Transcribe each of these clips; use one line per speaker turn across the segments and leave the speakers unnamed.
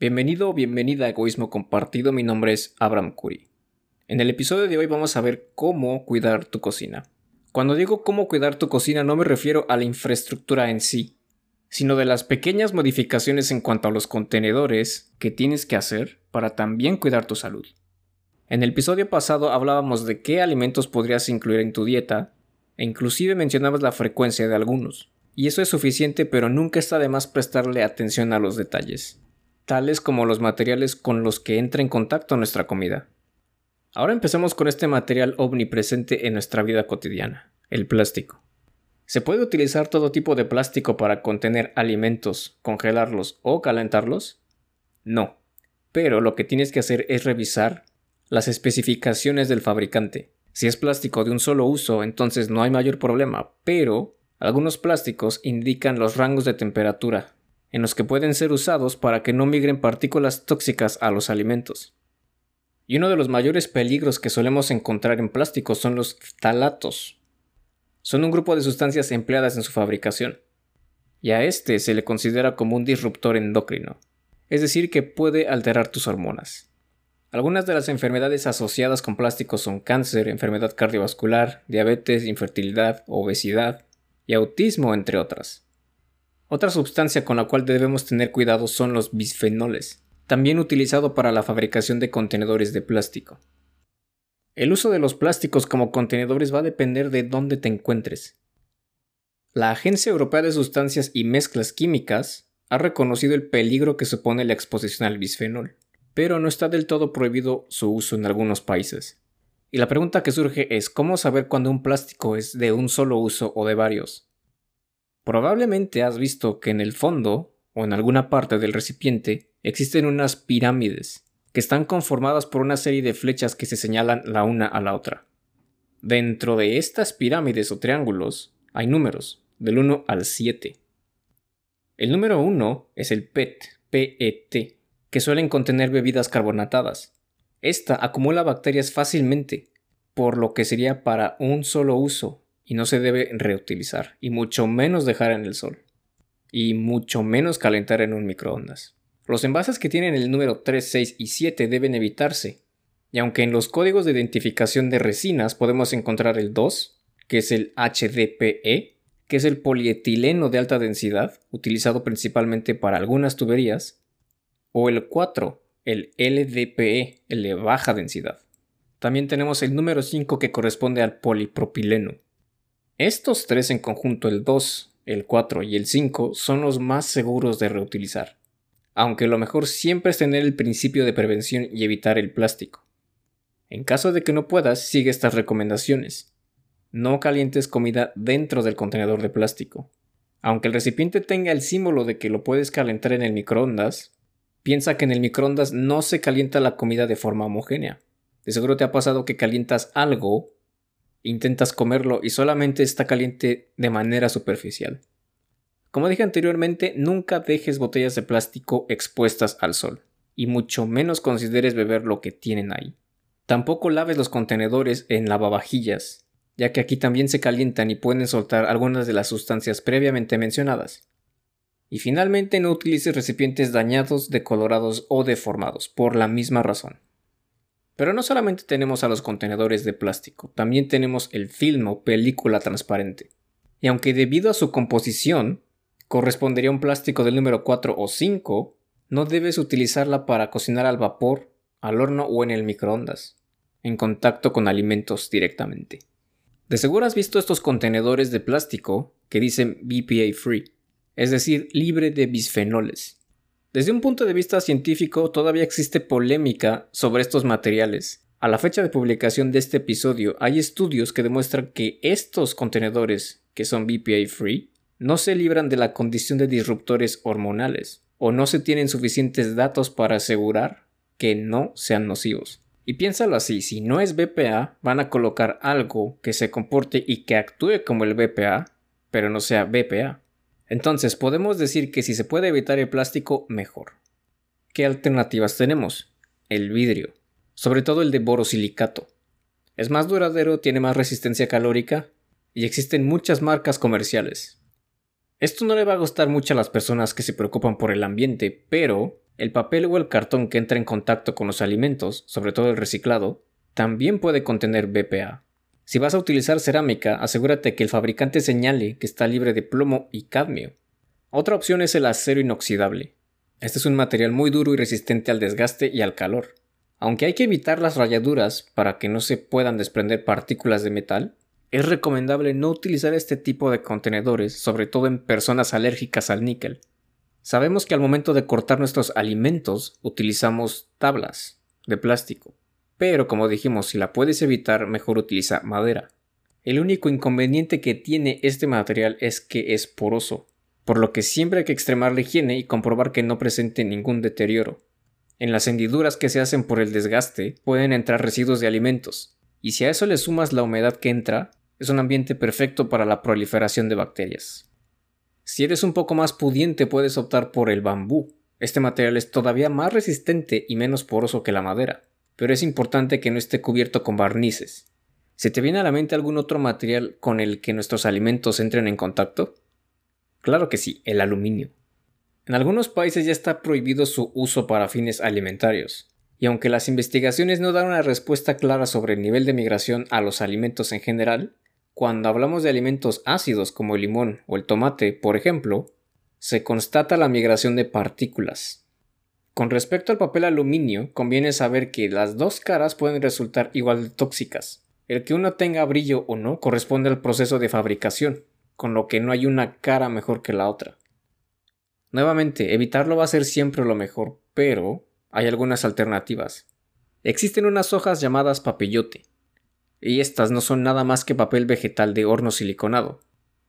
Bienvenido o bienvenida a Egoísmo Compartido, mi nombre es Abraham Curi. En el episodio de hoy vamos a ver cómo cuidar tu cocina. Cuando digo cómo cuidar tu cocina no me refiero a la infraestructura en sí, sino de las pequeñas modificaciones en cuanto a los contenedores que tienes que hacer para también cuidar tu salud. En el episodio pasado hablábamos de qué alimentos podrías incluir en tu dieta e inclusive mencionabas la frecuencia de algunos. Y eso es suficiente pero nunca está de más prestarle atención a los detalles tales como los materiales con los que entra en contacto nuestra comida. Ahora empecemos con este material omnipresente en nuestra vida cotidiana, el plástico. ¿Se puede utilizar todo tipo de plástico para contener alimentos, congelarlos o calentarlos? No, pero lo que tienes que hacer es revisar las especificaciones del fabricante. Si es plástico de un solo uso, entonces no hay mayor problema, pero algunos plásticos indican los rangos de temperatura en los que pueden ser usados para que no migren partículas tóxicas a los alimentos. Y uno de los mayores peligros que solemos encontrar en plástico son los ftalatos. Son un grupo de sustancias empleadas en su fabricación. Y a este se le considera como un disruptor endocrino, es decir, que puede alterar tus hormonas. Algunas de las enfermedades asociadas con plástico son cáncer, enfermedad cardiovascular, diabetes, infertilidad, obesidad y autismo, entre otras. Otra sustancia con la cual debemos tener cuidado son los bisfenoles, también utilizado para la fabricación de contenedores de plástico. El uso de los plásticos como contenedores va a depender de dónde te encuentres. La Agencia Europea de Sustancias y Mezclas Químicas ha reconocido el peligro que supone la exposición al bisfenol, pero no está del todo prohibido su uso en algunos países. Y la pregunta que surge es cómo saber cuándo un plástico es de un solo uso o de varios. Probablemente has visto que en el fondo o en alguna parte del recipiente existen unas pirámides que están conformadas por una serie de flechas que se señalan la una a la otra. Dentro de estas pirámides o triángulos hay números, del 1 al 7. El número 1 es el PET, PET, que suelen contener bebidas carbonatadas. Esta acumula bacterias fácilmente, por lo que sería para un solo uso y no se debe reutilizar, y mucho menos dejar en el sol, y mucho menos calentar en un microondas. Los envases que tienen el número 3, 6 y 7 deben evitarse, y aunque en los códigos de identificación de resinas podemos encontrar el 2, que es el HDPE, que es el polietileno de alta densidad, utilizado principalmente para algunas tuberías, o el 4, el LDPE, el de baja densidad. También tenemos el número 5 que corresponde al polipropileno. Estos tres en conjunto, el 2, el 4 y el 5, son los más seguros de reutilizar, aunque lo mejor siempre es tener el principio de prevención y evitar el plástico. En caso de que no puedas, sigue estas recomendaciones. No calientes comida dentro del contenedor de plástico. Aunque el recipiente tenga el símbolo de que lo puedes calentar en el microondas, piensa que en el microondas no se calienta la comida de forma homogénea. De seguro te ha pasado que calientas algo intentas comerlo y solamente está caliente de manera superficial. Como dije anteriormente, nunca dejes botellas de plástico expuestas al sol, y mucho menos consideres beber lo que tienen ahí. Tampoco laves los contenedores en lavavajillas, ya que aquí también se calientan y pueden soltar algunas de las sustancias previamente mencionadas. Y finalmente no utilices recipientes dañados, decolorados o deformados, por la misma razón. Pero no solamente tenemos a los contenedores de plástico, también tenemos el film o película transparente. Y aunque debido a su composición correspondería a un plástico del número 4 o 5, no debes utilizarla para cocinar al vapor, al horno o en el microondas, en contacto con alimentos directamente. De seguro has visto estos contenedores de plástico que dicen BPA free, es decir, libre de bisfenoles. Desde un punto de vista científico, todavía existe polémica sobre estos materiales. A la fecha de publicación de este episodio, hay estudios que demuestran que estos contenedores, que son BPA free, no se libran de la condición de disruptores hormonales, o no se tienen suficientes datos para asegurar que no sean nocivos. Y piénsalo así, si no es BPA, van a colocar algo que se comporte y que actúe como el BPA, pero no sea BPA. Entonces podemos decir que si se puede evitar el plástico, mejor. ¿Qué alternativas tenemos? El vidrio, sobre todo el de borosilicato. Es más duradero, tiene más resistencia calórica y existen muchas marcas comerciales. Esto no le va a gustar mucho a las personas que se preocupan por el ambiente, pero El papel o el cartón que entra en contacto con los alimentos, sobre todo el reciclado, también puede contener BPA. Si vas a utilizar cerámica, asegúrate que el fabricante señale que está libre de plomo y cadmio. Otra opción es el acero inoxidable. Este es un material muy duro y resistente al desgaste y al calor. Aunque hay que evitar las rayaduras para que no se puedan desprender partículas de metal, es recomendable no utilizar este tipo de contenedores, sobre todo en personas alérgicas al níquel. Sabemos que al momento de cortar nuestros alimentos utilizamos tablas de plástico, pero como dijimos, si la puedes evitar, mejor utiliza madera. El único inconveniente que tiene este material es que es poroso, por lo que siempre hay que extremar la higiene y comprobar que no presente ningún deterioro. En las hendiduras que se hacen por el desgaste pueden entrar residuos de alimentos, y si a eso le sumas la humedad que entra, es un ambiente perfecto para la proliferación de bacterias. Si eres un poco más pudiente puedes optar por el bambú. Este material es todavía más resistente y menos poroso que la madera, pero es importante que no esté cubierto con barnices. ¿Se te viene a la mente algún otro material con el que nuestros alimentos entren en contacto? Claro que sí, el aluminio. En algunos países ya está prohibido su uso para fines alimentarios, y aunque las investigaciones no dan una respuesta clara sobre el nivel de migración a los alimentos en general, cuando hablamos de alimentos ácidos como el limón o el tomate, por ejemplo, se constata la migración de partículas. Con respecto al papel aluminio, conviene saber que las dos caras pueden resultar igual de tóxicas. El que uno tenga brillo o no corresponde al proceso de fabricación, con lo que no hay una cara mejor que la otra. Nuevamente, evitarlo va a ser siempre lo mejor, pero hay algunas alternativas. Existen unas hojas llamadas papillote, y estas no son nada más que papel vegetal de horno siliconado.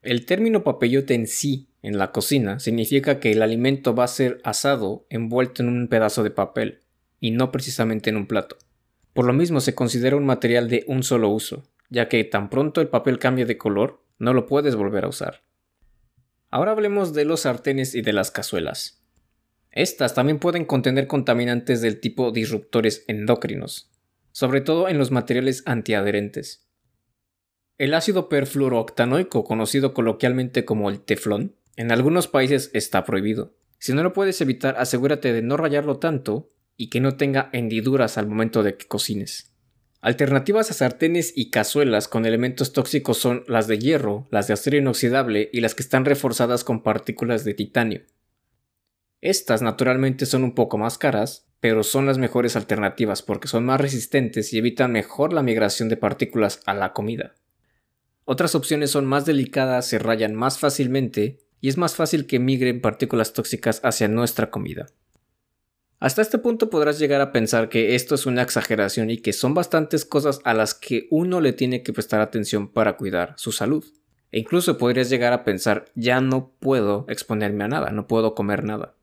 El término papillote en sí, en la cocina, significa que el alimento va a ser asado envuelto en un pedazo de papel, y no precisamente en un plato. Por lo mismo se considera un material de un solo uso, ya que tan pronto el papel cambia de color, no lo puedes volver a usar. Ahora hablemos de los sartenes y de las cazuelas. Estas también pueden contener contaminantes del tipo disruptores endocrinos, sobre todo en los materiales antiadherentes. El ácido perfluorooctanoico, conocido coloquialmente como el teflón, en algunos países está prohibido. Si no lo puedes evitar, asegúrate de no rayarlo tanto y que no tenga hendiduras al momento de que cocines. Alternativas a sartenes y cazuelas con elementos tóxicos son las de hierro, las de acero inoxidable y las que están reforzadas con partículas de titanio. Estas naturalmente son un poco más caras, pero son las mejores alternativas porque son más resistentes y evitan mejor la migración de partículas a la comida. Otras opciones son más delicadas, se rayan más fácilmente y es más fácil que migren partículas tóxicas hacia nuestra comida. Hasta este punto podrás llegar a pensar que esto es una exageración y que son bastantes cosas a las que uno le tiene que prestar atención para cuidar su salud. E incluso podrías llegar a pensar, ya no puedo exponerme a nada, no puedo comer nada.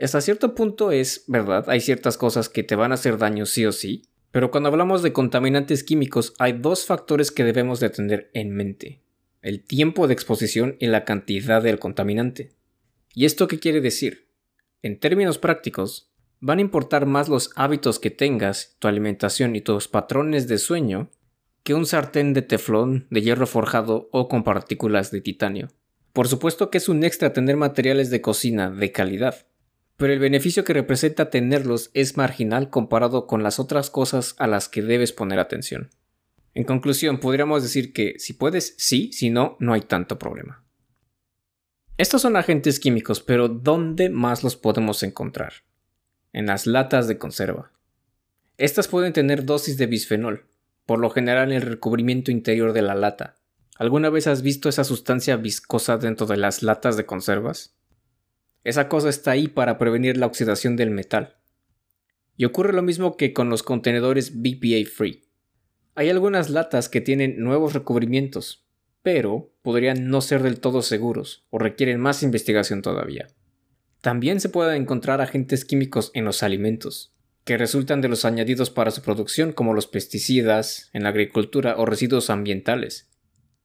Hasta cierto punto es verdad, hay ciertas cosas que te van a hacer daño sí o sí, pero cuando hablamos de contaminantes químicos hay dos factores que debemos de tener en mente, el tiempo de exposición y la cantidad del contaminante. ¿Y esto qué quiere decir? En términos prácticos, van a importar más los hábitos que tengas, tu alimentación y tus patrones de sueño, que un sartén de teflón, de hierro forjado o con partículas de titanio. Por supuesto que es un extra tener materiales de cocina de calidad, pero el beneficio que representa tenerlos es marginal comparado con las otras cosas a las que debes poner atención. En conclusión, podríamos decir que si puedes, sí, si no, no hay tanto problema. Estos son agentes químicos, pero ¿dónde más los podemos encontrar? En las latas de conserva. Estas pueden tener dosis de bisfenol, por lo general en el recubrimiento interior de la lata. ¿Alguna vez has visto esa sustancia viscosa dentro de las latas de conservas? Esa cosa está ahí para prevenir la oxidación del metal. Y ocurre lo mismo que con los contenedores BPA Free. Hay algunas latas que tienen nuevos recubrimientos, pero podrían no ser del todo seguros o requieren más investigación todavía. También se pueden encontrar agentes químicos en los alimentos, que resultan de los añadidos para su producción como los pesticidas, en la agricultura o residuos ambientales.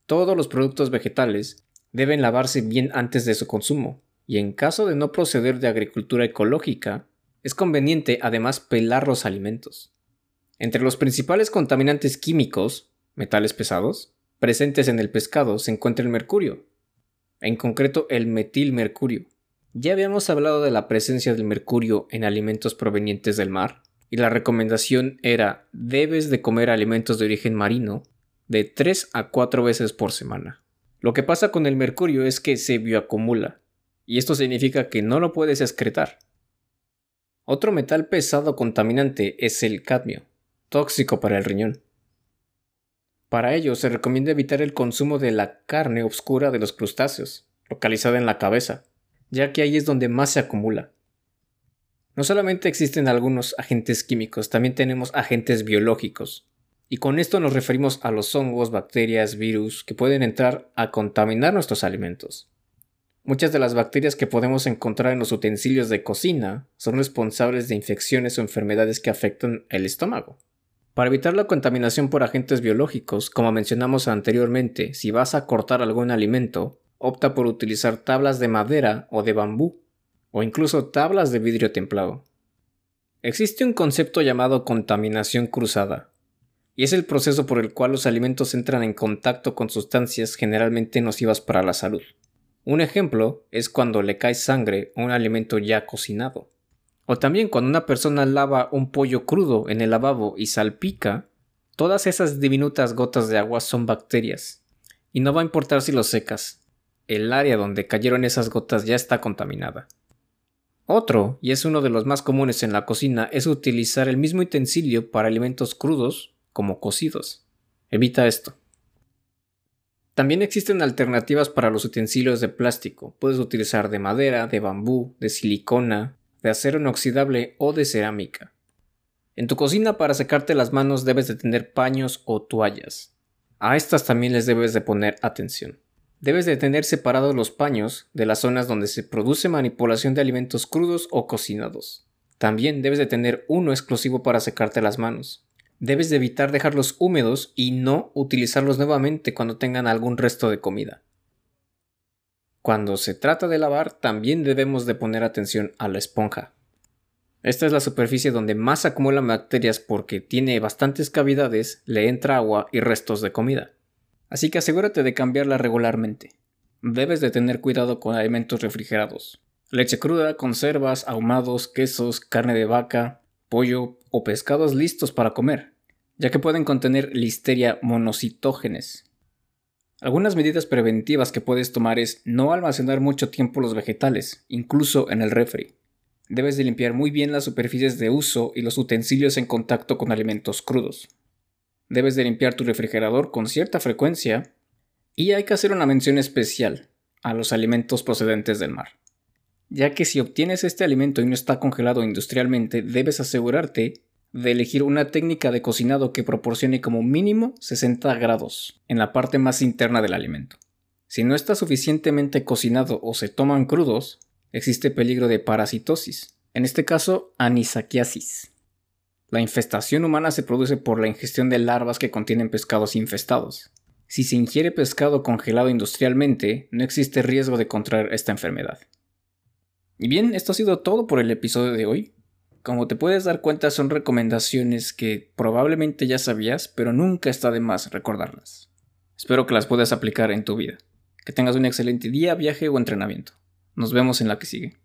Todos los productos vegetales deben lavarse bien antes de su consumo, y en caso de no proceder de agricultura ecológica, es conveniente además pelar los alimentos. Entre los principales contaminantes químicos, metales pesados, presentes en el pescado se encuentra el mercurio, en concreto el metilmercurio. Ya habíamos hablado de la presencia del mercurio en alimentos provenientes del mar, y la recomendación era debes de comer alimentos de origen marino de 3 a 4 veces por semana. Lo que pasa con el mercurio es que se bioacumula, y esto significa que no lo puedes excretar. Otro metal pesado contaminante es el cadmio, tóxico para el riñón. Para ello se recomienda evitar el consumo de la carne oscura de los crustáceos, localizada en la cabeza, ya que ahí es donde más se acumula. No solamente existen algunos agentes químicos, también tenemos agentes biológicos. Y con esto nos referimos a los hongos, bacterias, virus que pueden entrar a contaminar nuestros alimentos. Muchas de las bacterias que podemos encontrar en los utensilios de cocina son responsables de infecciones o enfermedades que afectan el estómago. Para evitar la contaminación por agentes biológicos, como mencionamos anteriormente, si vas a cortar algún alimento, opta por utilizar tablas de madera o de bambú o incluso tablas de vidrio templado. Existe un concepto llamado contaminación cruzada, y es el proceso por el cual los alimentos entran en contacto con sustancias generalmente nocivas para la salud. Un ejemplo es cuando le cae sangre a un alimento ya cocinado. O también cuando una persona lava un pollo crudo en el lavabo y salpica, todas esas diminutas gotas de agua son bacterias. Y no va a importar si lo secas, el área donde cayeron esas gotas ya está contaminada. Otro, y es uno de los más comunes en la cocina, es utilizar el mismo utensilio para alimentos crudos como cocidos. Evita esto. También existen alternativas para los utensilios de plástico. Puedes utilizar de madera, de bambú, de silicona, de acero inoxidable o de cerámica. En tu cocina para secarte las manos debes de tener paños o toallas. A estas también les debes de poner atención. Debes de tener separados los paños de las zonas donde se produce manipulación de alimentos crudos o cocinados. También debes de tener uno exclusivo para secarte las manos. Debes de evitar dejarlos húmedos y no utilizarlos nuevamente cuando tengan algún resto de comida. Cuando se trata de lavar, también debemos de poner atención a la esponja. Esta es la superficie donde más acumulan bacterias porque tiene bastantes cavidades, le entra agua y restos de comida así que asegúrate de cambiarla regularmente. Debes de tener cuidado con alimentos refrigerados. Leche cruda, conservas, ahumados, quesos, carne de vaca, pollo o pescados listos para comer, ya que pueden contener listeria monocitógenes. Algunas medidas preventivas que puedes tomar es no almacenar mucho tiempo los vegetales, incluso en el refri. Debes de limpiar muy bien las superficies de uso y los utensilios en contacto con alimentos crudos debes de limpiar tu refrigerador con cierta frecuencia y hay que hacer una mención especial a los alimentos procedentes del mar. Ya que si obtienes este alimento y no está congelado industrialmente, debes asegurarte de elegir una técnica de cocinado que proporcione como mínimo 60 grados en la parte más interna del alimento. Si no está suficientemente cocinado o se toman crudos, existe peligro de parasitosis, en este caso anisakiasis. La infestación humana se produce por la ingestión de larvas que contienen pescados infestados. Si se ingiere pescado congelado industrialmente, no existe riesgo de contraer esta enfermedad. Y bien, esto ha sido todo por el episodio de hoy. Como te puedes dar cuenta, son recomendaciones que probablemente ya sabías, pero nunca está de más recordarlas. Espero que las puedas aplicar en tu vida. Que tengas un excelente día, viaje o entrenamiento. Nos vemos en la que sigue.